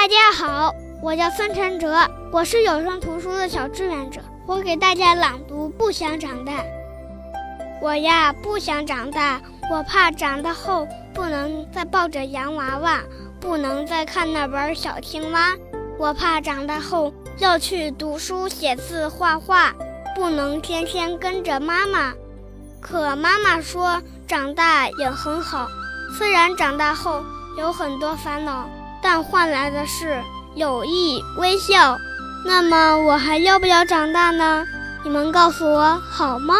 大家好，我叫孙晨哲，我是有声图书的小志愿者。我给大家朗读《不想长大》。我呀，不想长大，我怕长大后不能再抱着洋娃娃，不能再看那本小青蛙。我怕长大后要去读书、写字、画画，不能天天跟着妈妈。可妈妈说，长大也很好，虽然长大后有很多烦恼。但换来的是友谊、微笑。那么我还要不要长大呢？你们告诉我好吗？